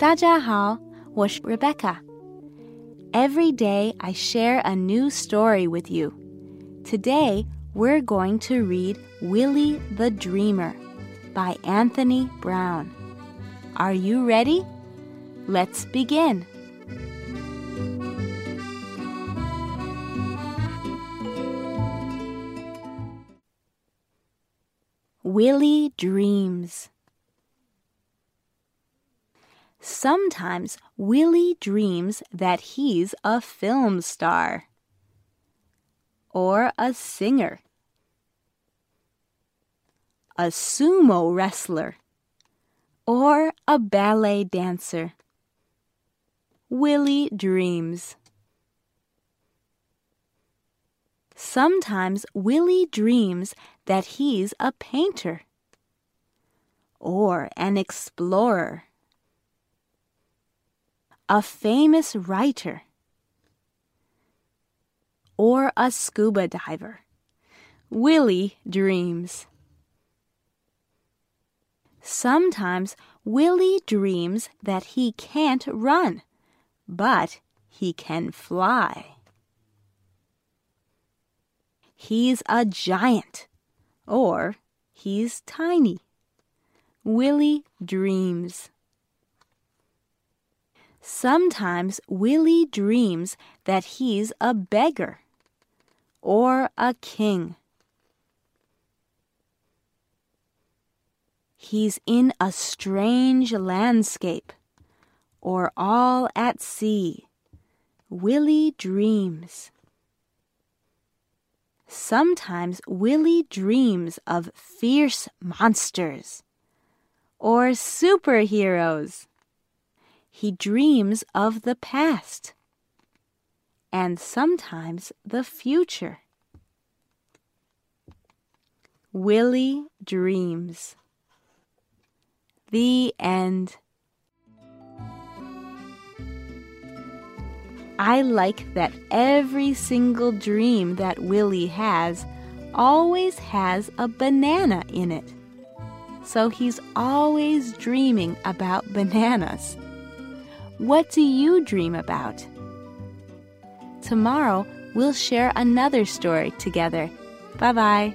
大家好，我是 Rebecca. Every day I share a new story with you. Today we're going to read Willy the Dreamer by Anthony Browne. Are you ready? Let's begin. Willy Dreams Sometimes Willy dreams that he's a film star or a singer, a sumo wrestler, or a ballet dancer. Willy dreams. Sometimes Willy dreams that he's a painter or an explorer, a famous writer, or a scuba diver. Willy dreams. Sometimes Willy dreams that he can't run, but he can fly. He's a giant, or he's tiny. Willy dreams. Sometimes Willy dreams that he's a beggar or a king. He's in a strange landscape or all at sea. Willy dreams. Sometimes Willy dreams of fierce monsters or superheroes. He dreams of the past and sometimes the future. Willy dreams. The end. I like that every single dream that Willy has always has a banana in it. So he's always dreaming about bananas. What do you dream about? Tomorrow we'll share another story together. Bye bye.